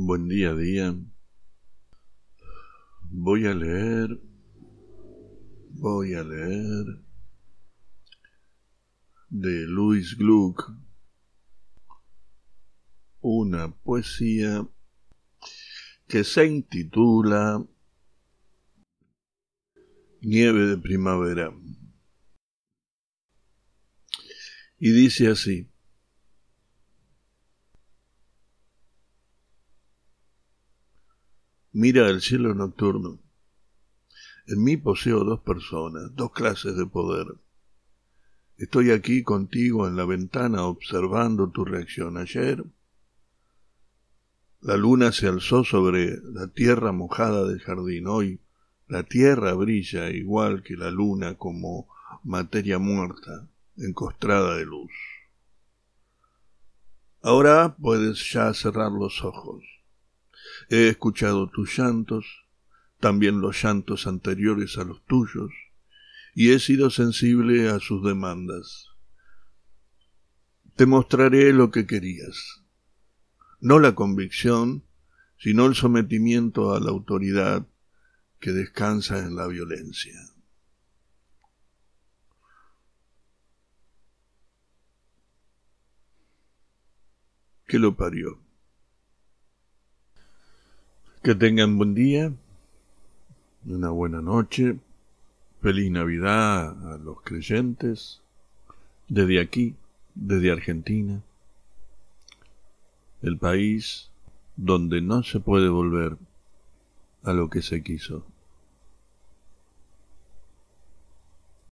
Buen día, día. Voy a leer, voy a leer de Louis Gluck una poesía que se intitula Nieve de primavera. Y dice así. Mira el cielo nocturno. En mí poseo dos personas, dos clases de poder. Estoy aquí contigo en la ventana observando tu reacción ayer. La luna se alzó sobre la tierra mojada del jardín. Hoy la tierra brilla igual que la luna como materia muerta, encostrada de luz. Ahora puedes ya cerrar los ojos. He escuchado tus llantos, también los llantos anteriores a los tuyos, y he sido sensible a sus demandas. Te mostraré lo que querías, no la convicción, sino el sometimiento a la autoridad que descansa en la violencia. ¿Qué lo parió? Que tengan buen día, una buena noche, feliz Navidad a los creyentes, desde aquí, desde Argentina, el país donde no se puede volver a lo que se quiso.